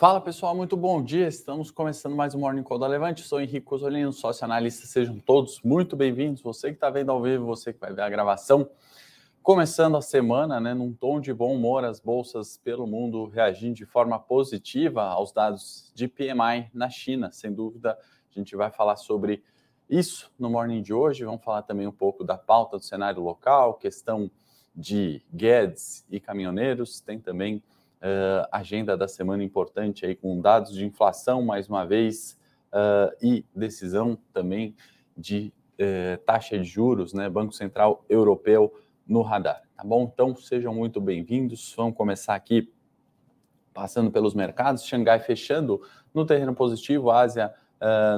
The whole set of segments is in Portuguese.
Fala pessoal, muito bom dia. Estamos começando mais um Morning Call da Levante. Sou Henrique Cosolino, sócio analista. Sejam todos muito bem-vindos. Você que está vendo ao vivo, você que vai ver a gravação. Começando a semana, né, num tom de bom humor, as bolsas pelo mundo reagindo de forma positiva aos dados de PMI na China. Sem dúvida, a gente vai falar sobre isso no Morning de hoje. Vamos falar também um pouco da pauta do cenário local, questão de Guedes e caminhoneiros. Tem também uh, agenda da semana importante aí com dados de inflação mais uma vez uh, e decisão também de uh, taxa de juros, né? Banco Central Europeu no radar, tá bom? Então sejam muito bem-vindos. Vamos começar aqui passando pelos mercados. Xangai fechando no terreno positivo, Ásia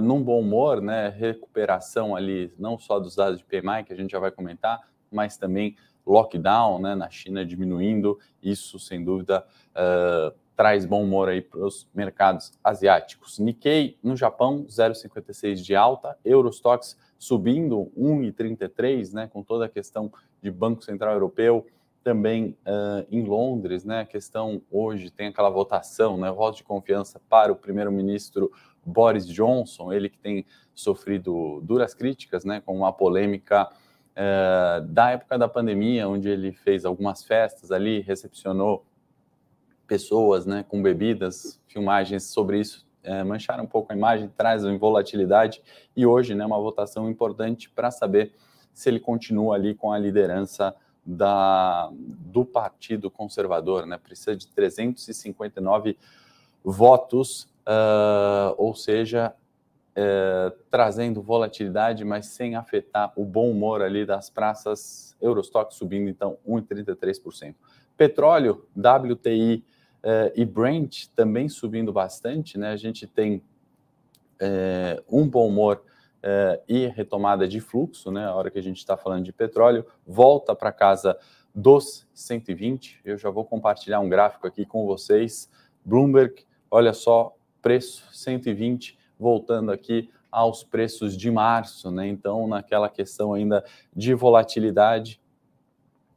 num bom humor, né? Recuperação ali, não só dos dados de PMI, que a gente já vai comentar, mas também lockdown né, na China diminuindo, isso sem dúvida uh, traz bom humor aí para os mercados asiáticos. Nikkei no Japão, 0,56 de alta, Eurostox subindo 1,33, né, com toda a questão de Banco Central Europeu, também uh, em Londres, né, a questão hoje tem aquela votação, né, voto de confiança para o primeiro-ministro Boris Johnson, ele que tem sofrido duras críticas, né, com uma polêmica é, da época da pandemia, onde ele fez algumas festas ali, recepcionou pessoas né, com bebidas, filmagens sobre isso é, mancharam um pouco a imagem, trazem volatilidade e hoje né, uma votação importante para saber se ele continua ali com a liderança da, do Partido Conservador, né? Precisa de 359 votos, uh, ou seja, é, trazendo volatilidade, mas sem afetar o bom humor ali das praças Eurostock subindo então 1,33%. Petróleo, WTI é, e Brent também subindo bastante, né? A gente tem é, um bom humor e retomada de fluxo, né? A hora que a gente está falando de petróleo, volta para casa dos 120. Eu já vou compartilhar um gráfico aqui com vocês. Bloomberg, olha só, preço 120 voltando aqui aos preços de março, né? Então, naquela questão ainda de volatilidade,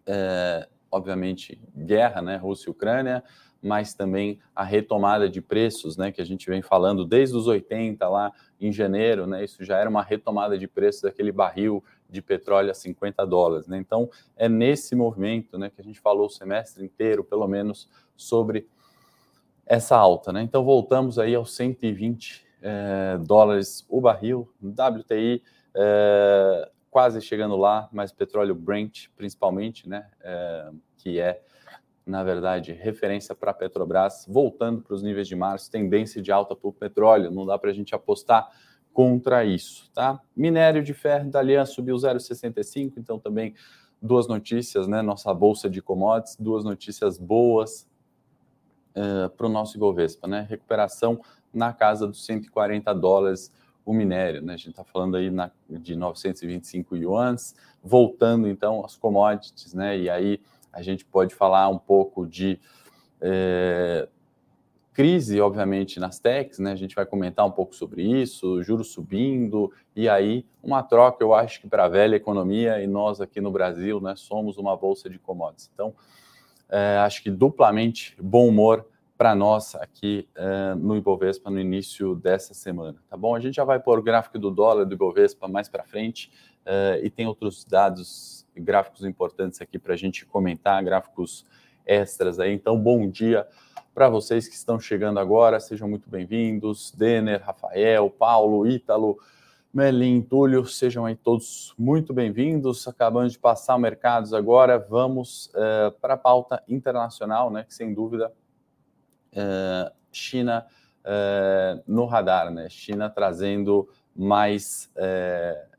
é, obviamente, guerra, né? Rússia e Ucrânia, mas também a retomada de preços, né? Que a gente vem falando desde os 80 lá em janeiro, né? Isso já era uma retomada de preços daquele barril de petróleo a 50 dólares, né? Então, é nesse movimento, né? Que a gente falou o semestre inteiro, pelo menos, sobre essa alta, né? Então, voltamos aí aos 120 é, dólares o barril, WTI é, quase chegando lá, mas petróleo Brent principalmente, né, é, que é na verdade referência para Petrobras, voltando para os níveis de março, tendência de alta para o petróleo, não dá para a gente apostar contra isso, tá? Minério de ferro da Aliança subiu 0,65, então também duas notícias, né? Nossa bolsa de commodities, duas notícias boas uh, para o nosso Ibovespa, né? Recuperação na casa dos 140 dólares o minério, né? A gente está falando aí na, de 925 yuans, voltando então às commodities, né? E aí a gente pode falar um pouco de é, crise, obviamente, nas techs, né? A gente vai comentar um pouco sobre isso, juros subindo, e aí uma troca, eu acho que para a velha economia, e nós aqui no Brasil, né, somos uma bolsa de commodities. Então, é, acho que duplamente bom humor para nós aqui uh, no Ibovespa no início dessa semana, tá bom? A gente já vai pôr o gráfico do dólar do Ibovespa mais para frente uh, e tem outros dados, gráficos importantes aqui para a gente comentar, gráficos extras aí. Então, bom dia para vocês que estão chegando agora, sejam muito bem-vindos. Denner, Rafael, Paulo, Ítalo, Melim, Túlio, sejam aí todos muito bem-vindos. Acabando de passar o mercados agora, vamos uh, para a pauta internacional, né? Que sem dúvida China uh, no radar, né? China trazendo mais uh,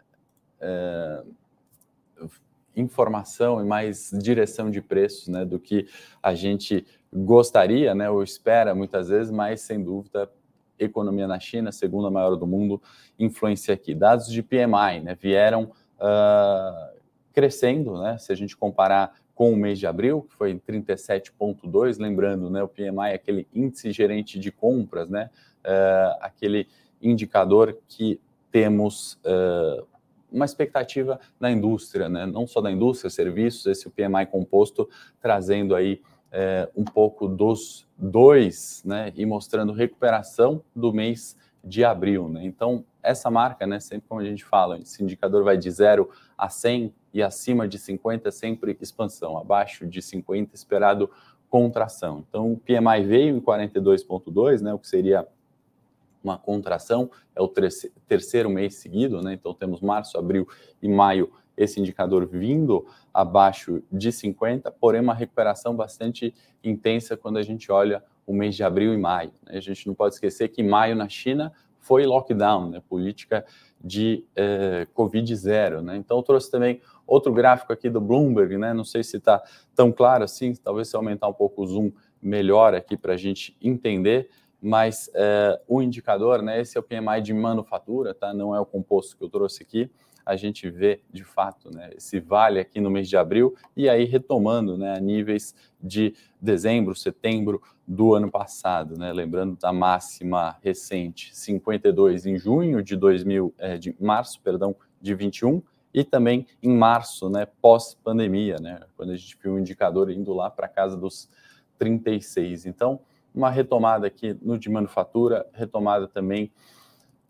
informação e mais direção de preços, né, do que a gente gostaria, né, ou espera muitas vezes, mas sem dúvida economia na China, segunda maior do mundo, influencia aqui. Dados de PMI, né, vieram uh, crescendo, né, se a gente comparar com o mês de abril, que foi em 37,2, lembrando, né, o PMI é aquele índice gerente de compras, né, uh, aquele indicador que temos uh, uma expectativa na indústria, né, não só da indústria, serviços, esse PMI composto trazendo aí é, um pouco dos dois, né, e mostrando recuperação do mês de abril, né? Então, essa marca, né, sempre como a gente fala, esse indicador vai de 0 a 100 e acima de 50 sempre expansão, abaixo de 50 esperado contração. Então, o PMI veio em 42.2, né, o que seria uma contração, é o terceiro mês seguido, né? Então temos março, abril e maio esse indicador vindo abaixo de 50, porém uma recuperação bastante intensa quando a gente olha o mês de abril e maio. Né? A gente não pode esquecer que maio na China foi lockdown, né? política de eh, Covid zero. Né? Então, eu trouxe também outro gráfico aqui do Bloomberg, né? não sei se está tão claro assim, talvez se aumentar um pouco o zoom melhor aqui para a gente entender, mas eh, o indicador, né? esse é o PMI de manufatura, tá? não é o composto que eu trouxe aqui, a gente vê de fato né, esse vale aqui no mês de abril e aí retomando né, a níveis de dezembro, setembro do ano passado, né, lembrando da máxima recente 52 em junho de 2000, é, de março, perdão, de 21 e também em março, né, pós pandemia, né, quando a gente viu o indicador indo lá para casa dos 36. Então, uma retomada aqui no de manufatura, retomada também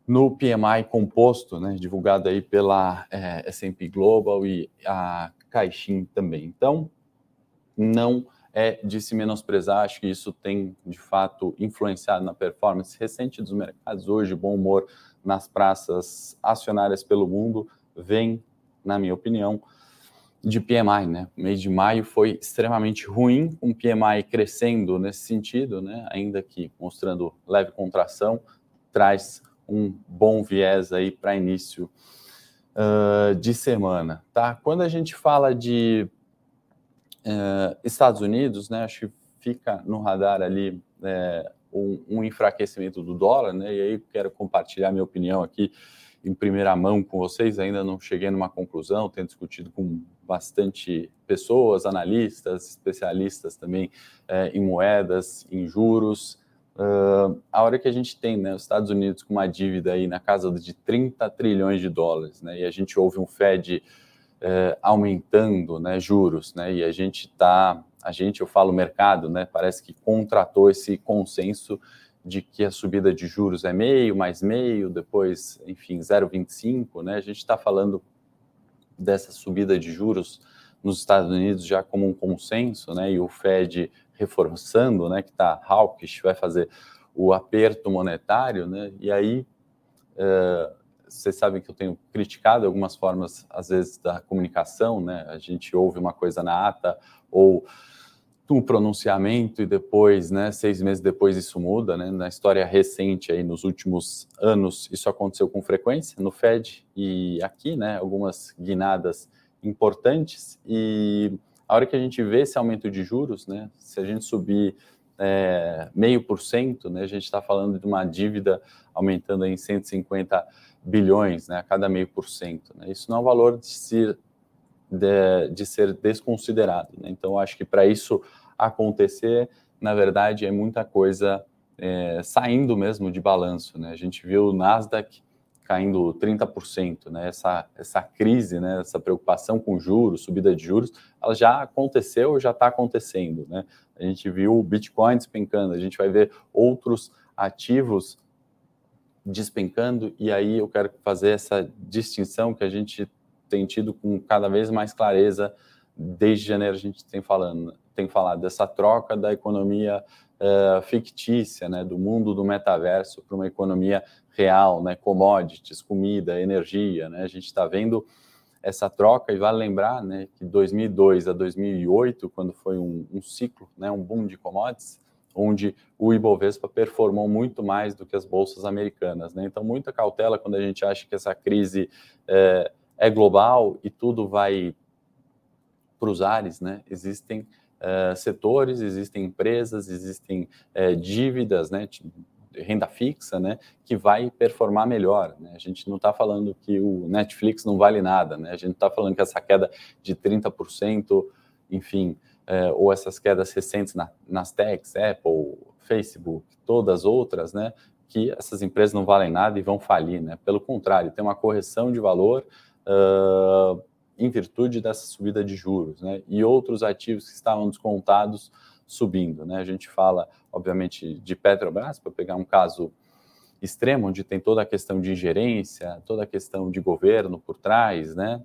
no PMI composto, né, divulgado aí pela é, S&P Global e a Caixin também. Então, não é de se menosprezar, acho que isso tem, de fato, influenciado na performance recente dos mercados. Hoje, bom humor nas praças acionárias pelo mundo vem, na minha opinião, de PMI, né? O mês de maio foi extremamente ruim, com PMI crescendo nesse sentido, né? Ainda que mostrando leve contração, traz um bom viés aí para início uh, de semana, tá? Quando a gente fala de uh, Estados Unidos, né, acho que fica no radar ali é, um, um, enfraquecimento do dólar, né? E aí quero compartilhar minha opinião aqui em primeira mão com vocês. Ainda não cheguei numa conclusão, tenho discutido com bastante pessoas, analistas, especialistas também é, em moedas, em juros. Uh, a hora que a gente tem né, os Estados Unidos com uma dívida aí na casa de 30 trilhões de dólares, né, e a gente ouve um Fed uh, aumentando né, juros, né, e a gente está, a gente, eu falo mercado, né, parece que contratou esse consenso de que a subida de juros é meio, mais meio, depois, enfim, 0,25, né, a gente está falando dessa subida de juros nos Estados Unidos já como um consenso, né, e o Fed reforçando, né, que está hawkish, vai fazer o aperto monetário, né, e aí é, vocês sabem que eu tenho criticado algumas formas, às vezes, da comunicação, né, a gente ouve uma coisa na ata ou um pronunciamento e depois, né, seis meses depois isso muda, né, na história recente aí, nos últimos anos, isso aconteceu com frequência no Fed e aqui, né, algumas guinadas importantes e a hora que a gente vê esse aumento de juros, né, se a gente subir é, meio por cento, né, a gente está falando de uma dívida aumentando em 150 bilhões né, a cada meio por cento. Né? Isso não é um valor de, se, de, de ser desconsiderado. Né? Então, acho que para isso acontecer, na verdade, é muita coisa é, saindo mesmo de balanço. Né? A gente viu o Nasdaq caindo 30%, né? Essa, essa crise, né? Essa preocupação com juros, subida de juros, ela já aconteceu, já está acontecendo, né? A gente viu o Bitcoin despencando, a gente vai ver outros ativos despencando, e aí eu quero fazer essa distinção que a gente tem tido com cada vez mais clareza desde janeiro a gente tem falando, tem falado dessa troca da economia uh, fictícia, né, do mundo do metaverso para uma economia real, né, commodities, comida, energia, né, a gente está vendo essa troca e vale lembrar, né, que 2002 a 2008, quando foi um, um ciclo, né, um boom de commodities, onde o Ibovespa performou muito mais do que as bolsas americanas, né, então muita cautela quando a gente acha que essa crise é, é global e tudo vai para os ares, né, existem uh, setores, existem empresas, existem uh, dívidas, né, renda fixa, né, que vai performar melhor. Né? A gente não está falando que o Netflix não vale nada, né? A gente está falando que essa queda de 30%, enfim, é, ou essas quedas recentes na, nas techs, Apple, Facebook, todas outras, né? Que essas empresas não valem nada e vão falir, né? Pelo contrário, tem uma correção de valor uh, em virtude dessa subida de juros, né? E outros ativos que estavam descontados subindo. Né? A gente fala, obviamente, de Petrobras, para pegar um caso extremo, onde tem toda a questão de ingerência, toda a questão de governo por trás, né?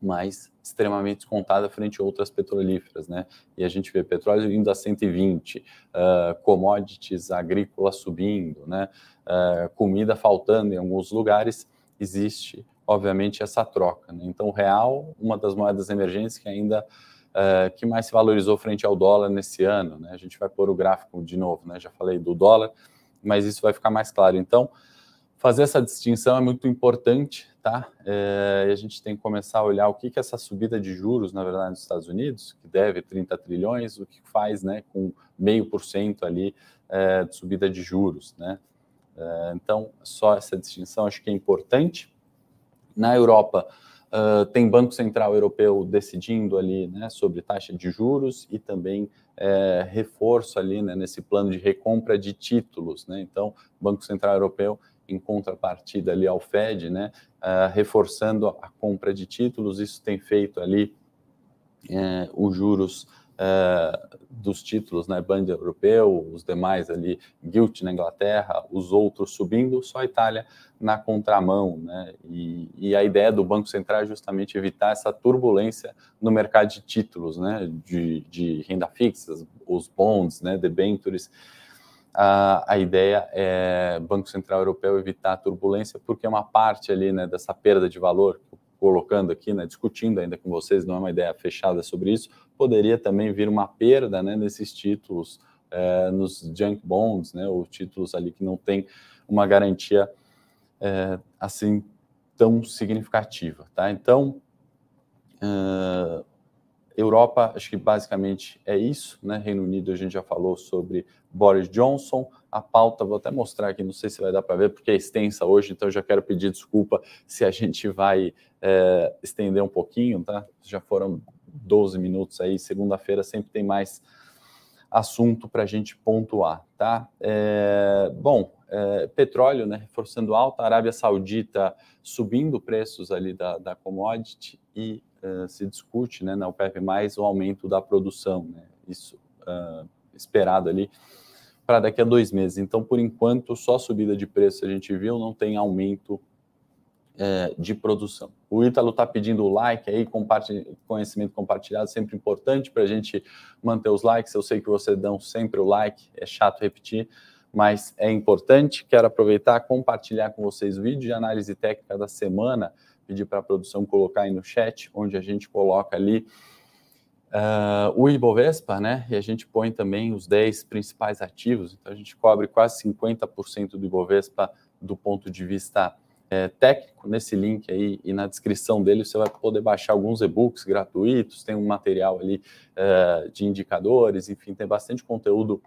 mas extremamente descontada frente a outras petrolíferas, né? E a gente vê petróleo indo a 120, uh, ah, commodities agrícolas subindo, né? Uh, comida faltando em alguns lugares, existe, obviamente, essa troca. Né? Então, o real, uma das moedas emergentes que ainda uh, que mais se valorizou frente ao dólar nesse ano, né? A gente vai pôr o gráfico de novo, né? Já falei do dólar, mas isso vai ficar mais claro. Então, fazer essa distinção é muito importante, tá? É, a gente tem que começar a olhar o que, que essa subida de juros, na verdade, nos Estados Unidos, que deve 30 trilhões, o que faz, né, com meio por cento ali é, de subida de juros, né? É, então, só essa distinção acho que é importante. Na Europa, uh, tem Banco Central Europeu decidindo ali, né, sobre taxa de juros e também é, reforço ali, né, nesse plano de recompra de títulos, né? Então, Banco Central Europeu em contrapartida ali ao Fed, né, uh, reforçando a compra de títulos. Isso tem feito ali uh, os juros uh, dos títulos, né, Band europeu, os demais ali, Gilt na Inglaterra, os outros subindo, só a Itália na contramão, né, e, e, a ideia do Banco Central é justamente evitar essa turbulência no mercado de títulos, né, de, de renda fixa, os bonds, né, debentures, a, a ideia é Banco Central Europeu evitar a turbulência, porque é uma parte ali né, dessa perda de valor, colocando aqui, né, discutindo ainda com vocês, não é uma ideia fechada sobre isso, poderia também vir uma perda né, nesses títulos, é, nos junk bonds, né, ou títulos ali que não tem uma garantia é, assim tão significativa. Tá? Então, uh, Europa, acho que basicamente é isso, né? Reino Unido, a gente já falou sobre Boris Johnson. A pauta, vou até mostrar aqui, não sei se vai dar para ver, porque é extensa hoje, então já quero pedir desculpa se a gente vai é, estender um pouquinho, tá? Já foram 12 minutos aí, segunda-feira sempre tem mais assunto para a gente pontuar, tá? É, bom, é, petróleo, né, reforçando alta, Arábia Saudita subindo preços ali da, da commodity e uh, se discute né, na OPEP+, mais o aumento da produção, né, isso uh, esperado ali para daqui a dois meses. Então, por enquanto, só subida de preço a gente viu, não tem aumento é, de produção. O Ítalo está pedindo o like aí, conhecimento compartilhado, sempre importante para a gente manter os likes. Eu sei que vocês dão sempre o like, é chato repetir, mas é importante. Quero aproveitar compartilhar com vocês o vídeo de análise técnica da semana pedir para a produção colocar aí no chat, onde a gente coloca ali uh, o Ibovespa, né? E a gente põe também os 10 principais ativos. Então a gente cobre quase 50% do Ibovespa do ponto de vista é, técnico. Nesse link aí e na descrição dele você vai poder baixar alguns e-books gratuitos, tem um material ali uh, de indicadores, enfim, tem bastante conteúdo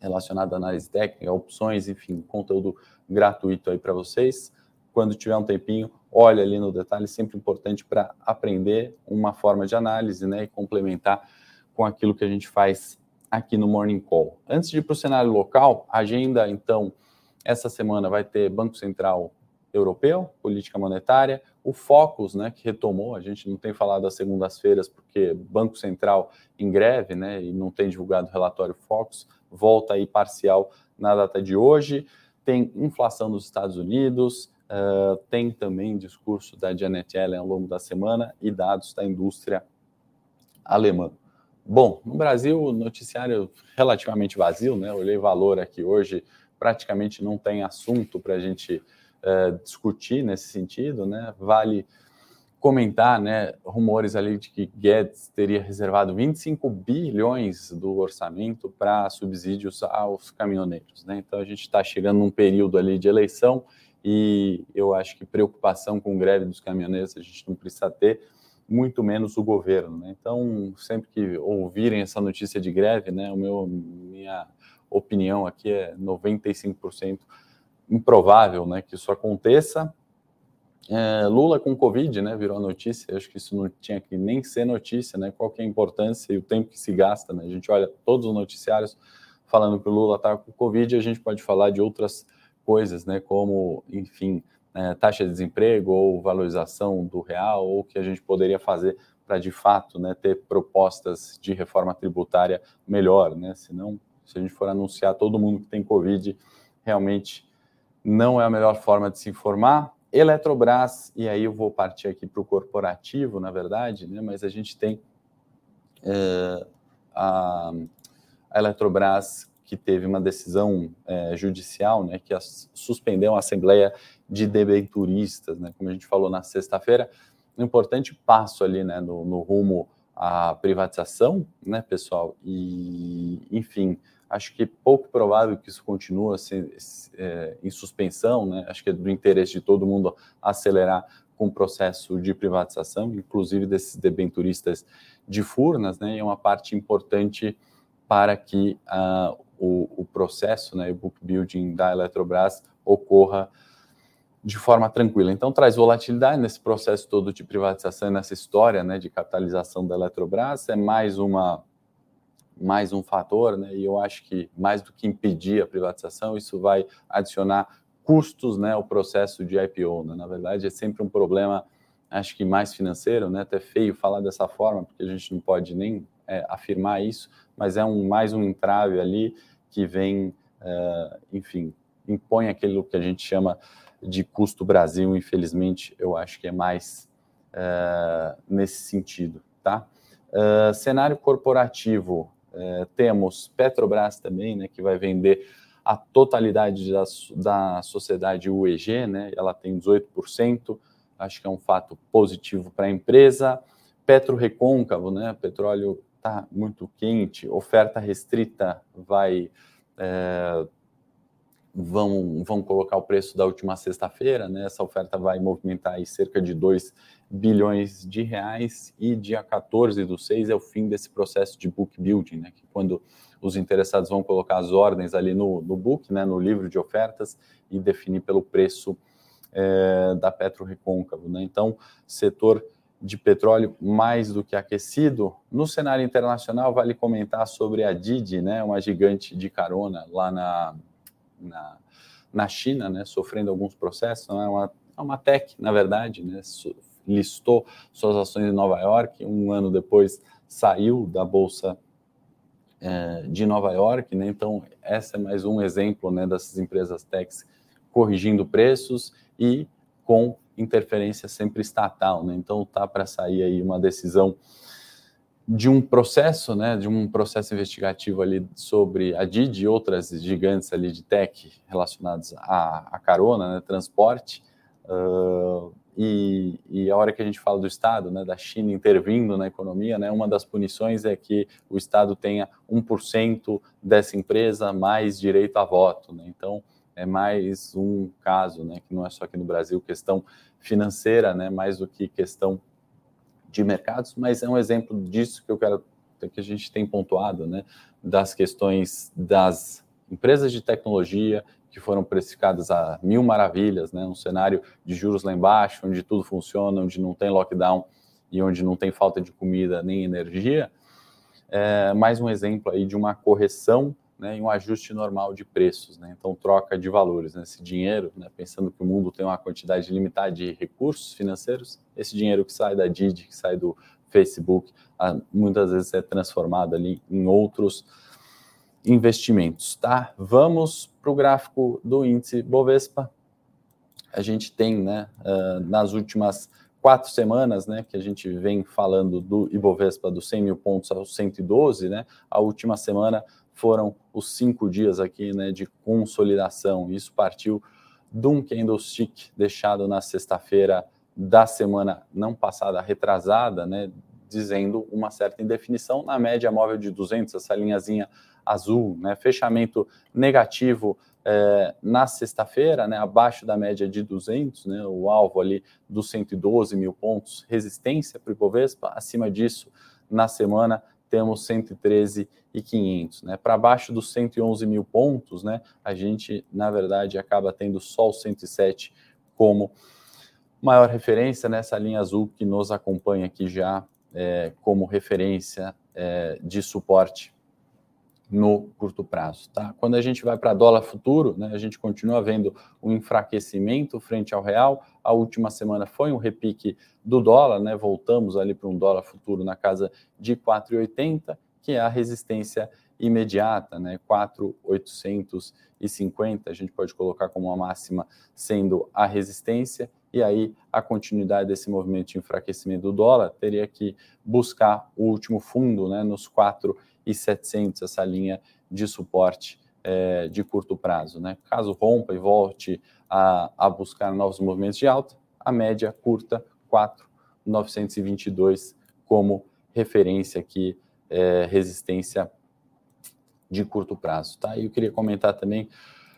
relacionado à análise técnica, opções, enfim, conteúdo gratuito aí para vocês. Quando tiver um tempinho, olha ali no detalhe, sempre importante para aprender uma forma de análise né, e complementar com aquilo que a gente faz aqui no Morning Call. Antes de ir para o cenário local, agenda, então, essa semana vai ter Banco Central Europeu, política monetária, o Focus, né, que retomou, a gente não tem falado das segundas-feiras porque Banco Central em greve, né, e não tem divulgado o relatório Focus, volta aí parcial na data de hoje, tem inflação nos Estados Unidos, Uh, tem também discurso da Janet Yellen ao longo da semana e dados da indústria alemã. Bom, no Brasil, noticiário relativamente vazio, né? Olhei valor aqui hoje, praticamente não tem assunto para a gente uh, discutir nesse sentido, né? Vale comentar, né, rumores ali de que Guedes teria reservado 25 bilhões do orçamento para subsídios aos caminhoneiros, né? Então a gente está chegando num período ali de eleição e eu acho que preocupação com greve dos caminhoneiros a gente não precisa ter, muito menos o governo. Né? Então, sempre que ouvirem essa notícia de greve, né, o meu, minha opinião aqui é 95% improvável né, que isso aconteça. É, Lula com Covid, né, virou notícia, acho que isso não tinha que nem ser notícia, né, qual que é a importância e o tempo que se gasta, né, a gente olha todos os noticiários falando que o Lula está com Covid, a gente pode falar de outras coisas, né, como, enfim, é, taxa de desemprego ou valorização do real, ou o que a gente poderia fazer para de fato né, ter propostas de reforma tributária melhor, né? Senão, se a gente for anunciar todo mundo que tem Covid, realmente não é a melhor forma de se informar. Eletrobras, e aí eu vou partir aqui para o corporativo, na verdade, né? mas a gente tem é, a, a, Eletrobras que teve uma decisão é, judicial, né, que a, suspendeu a Assembleia de Debenturistas, né, como a gente falou na sexta-feira, um importante passo ali né, no, no rumo à privatização, né, pessoal, e, enfim, Acho que é pouco provável que isso continue assim, é, em suspensão, né? Acho que é do interesse de todo mundo acelerar com o processo de privatização, inclusive desses debenturistas de Furnas, né? E é uma parte importante para que uh, o, o, processo, né, o book building da Eletrobras ocorra de forma tranquila. Então, traz volatilidade nesse processo todo de privatização, nessa história né, de capitalização da Eletrobras. É mais uma mais um fator, né? E eu acho que mais do que impedir a privatização, isso vai adicionar custos, né, ao processo de IPO. Né? Na verdade, é sempre um problema, acho que mais financeiro, né? Até feio falar dessa forma, porque a gente não pode nem é, afirmar isso, mas é um mais um entrave ali que vem, é, enfim, impõe aquilo que a gente chama de custo Brasil. Infelizmente, eu acho que é mais é, nesse sentido, tá? Uh, cenário corporativo, é, temos Petrobras também, né, que vai vender a totalidade da, da sociedade UEG, né, ela tem 18%, acho que é um fato positivo para a empresa. Petro Recôncavo, né, petróleo está muito quente, oferta restrita vai é, vão, vão colocar o preço da última sexta-feira, né? Essa oferta vai movimentar aí cerca de 2 bilhões de reais e dia 14 do 6 é o fim desse processo de book building, né? Que quando os interessados vão colocar as ordens ali no, no book, né? No livro de ofertas e definir pelo preço é, da Petro Recôncavo, né? Então, setor de petróleo mais do que aquecido. No cenário internacional, vale comentar sobre a Didi, né, uma gigante de carona lá na, na, na China, né, sofrendo alguns processos. Não é uma, uma tech, na verdade, né, listou suas ações em Nova York. Um ano depois saiu da bolsa é, de Nova York, né? Então essa é mais um exemplo, né, dessas empresas techs corrigindo preços e com interferência sempre estatal, né? Então tá para sair aí uma decisão de um processo, né, de um processo investigativo ali sobre a Didi e outras gigantes ali de tech relacionados à, à carona, né, transporte, uh, e, e, a hora que a gente fala do Estado, né, da China intervindo na economia, né, uma das punições é que o Estado tenha 1% dessa empresa mais direito a voto. Né? Então, é mais um caso, né, que não é só aqui no Brasil, questão financeira, né, mais do que questão de mercados, mas é um exemplo disso que eu quero que a gente tem pontuado, né, das questões das empresas de tecnologia que foram precificadas a mil maravilhas, né, um cenário de juros lá embaixo, onde tudo funciona, onde não tem lockdown e onde não tem falta de comida nem energia, é mais um exemplo aí de uma correção né, e um ajuste normal de preços, né? então troca de valores. Né? Esse dinheiro, né, pensando que o mundo tem uma quantidade limitada de recursos financeiros, esse dinheiro que sai da Didi, que sai do Facebook, muitas vezes é transformado ali em outros investimentos. Tá? Vamos para o gráfico do índice Bovespa. A gente tem, né, nas últimas quatro semanas, né, que a gente vem falando do Ibovespa dos 100 mil pontos aos 112, né, a última semana foram os cinco dias aqui né, de consolidação. Isso partiu de um candlestick deixado na sexta-feira da semana não passada, retrasada, né, dizendo uma certa indefinição na média móvel de 200, essa linhazinha azul, né, fechamento negativo é, na sexta-feira, né, abaixo da média de 200, né, o alvo ali dos 112 mil pontos, resistência para o Ibovespa, acima disso, na semana temos 113 e 500, né? Para baixo dos 111 mil pontos, né? A gente, na verdade, acaba tendo só o 107 como maior referência nessa linha azul que nos acompanha aqui já é, como referência é, de suporte no curto prazo. Tá? Quando a gente vai para dólar futuro, né, a gente continua vendo um enfraquecimento frente ao real. A última semana foi um repique do dólar, né? voltamos ali para um dólar futuro na casa de 4,80, que é a resistência imediata, né? 4,850, a gente pode colocar como uma máxima sendo a resistência, e aí a continuidade desse movimento de enfraquecimento do dólar teria que buscar o último fundo né, nos 4,700, essa linha de suporte é, de curto prazo. Né? Caso rompa e volte a, a buscar novos movimentos de alta, a média curta 4,922 como referência aqui, é, resistência de curto prazo. Tá? E eu queria comentar também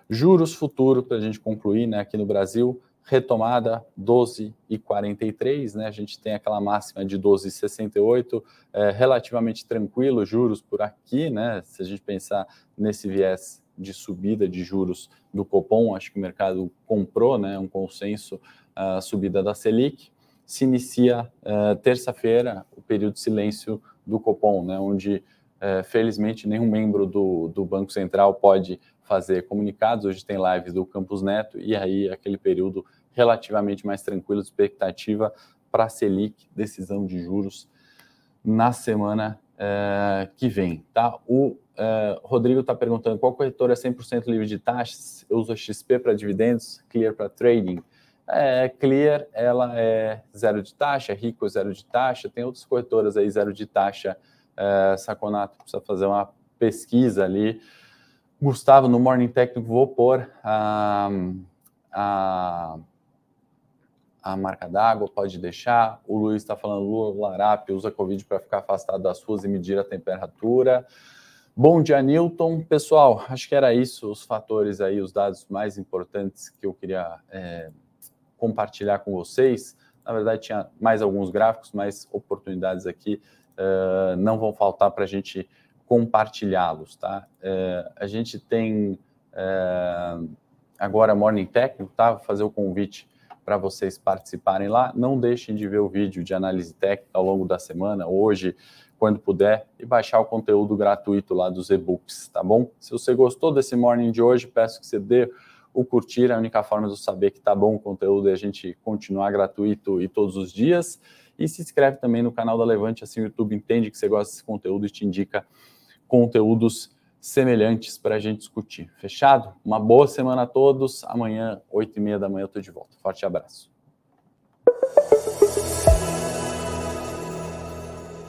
juros futuro para a gente concluir né, aqui no Brasil, retomada 12,43, né? A gente tem aquela máxima de 12,68, é, relativamente tranquilo, juros por aqui, né? Se a gente pensar nesse viés de subida de juros do Copom, acho que o mercado comprou, né? Um consenso a subida da Selic. Se inicia uh, terça-feira o período de silêncio do Copom, né? Onde uh, felizmente nenhum membro do, do Banco Central pode fazer comunicados. Hoje tem lives do Campus Neto e aí aquele período relativamente mais tranquilo, expectativa para a Selic, decisão de juros na semana é, que vem. Tá? O é, Rodrigo está perguntando qual corretora é 100% livre de taxas? Eu uso XP para dividendos, Clear para trading. É, Clear, ela é zero de taxa, Rico é zero de taxa, tem outras corretoras aí zero de taxa. É, Saconato precisa fazer uma pesquisa ali. Gustavo, no Morning Técnico, vou pôr a, a, a marca d'água, pode deixar. O Luiz está falando, Lula Larap usa Covid para ficar afastado das ruas e medir a temperatura. Bom dia, Newton. Pessoal, acho que era isso, os fatores aí, os dados mais importantes que eu queria é, compartilhar com vocês. Na verdade, tinha mais alguns gráficos, mais oportunidades aqui uh, não vão faltar para a gente compartilhá-los, tá? É, a gente tem é, agora Morning Técnico, tá? Vou fazer o convite para vocês participarem lá. Não deixem de ver o vídeo de análise técnica ao longo da semana, hoje, quando puder, e baixar o conteúdo gratuito lá dos e-books, tá bom? Se você gostou desse morning de hoje, peço que você dê o curtir, é a única forma de eu saber que tá bom o conteúdo e a gente continuar gratuito e todos os dias. E se inscreve também no canal da Levante, assim o YouTube entende que você gosta desse conteúdo e te indica conteúdos semelhantes para a gente discutir. Fechado? Uma boa semana a todos. Amanhã, 8 e meia da manhã, eu estou de volta. Forte abraço.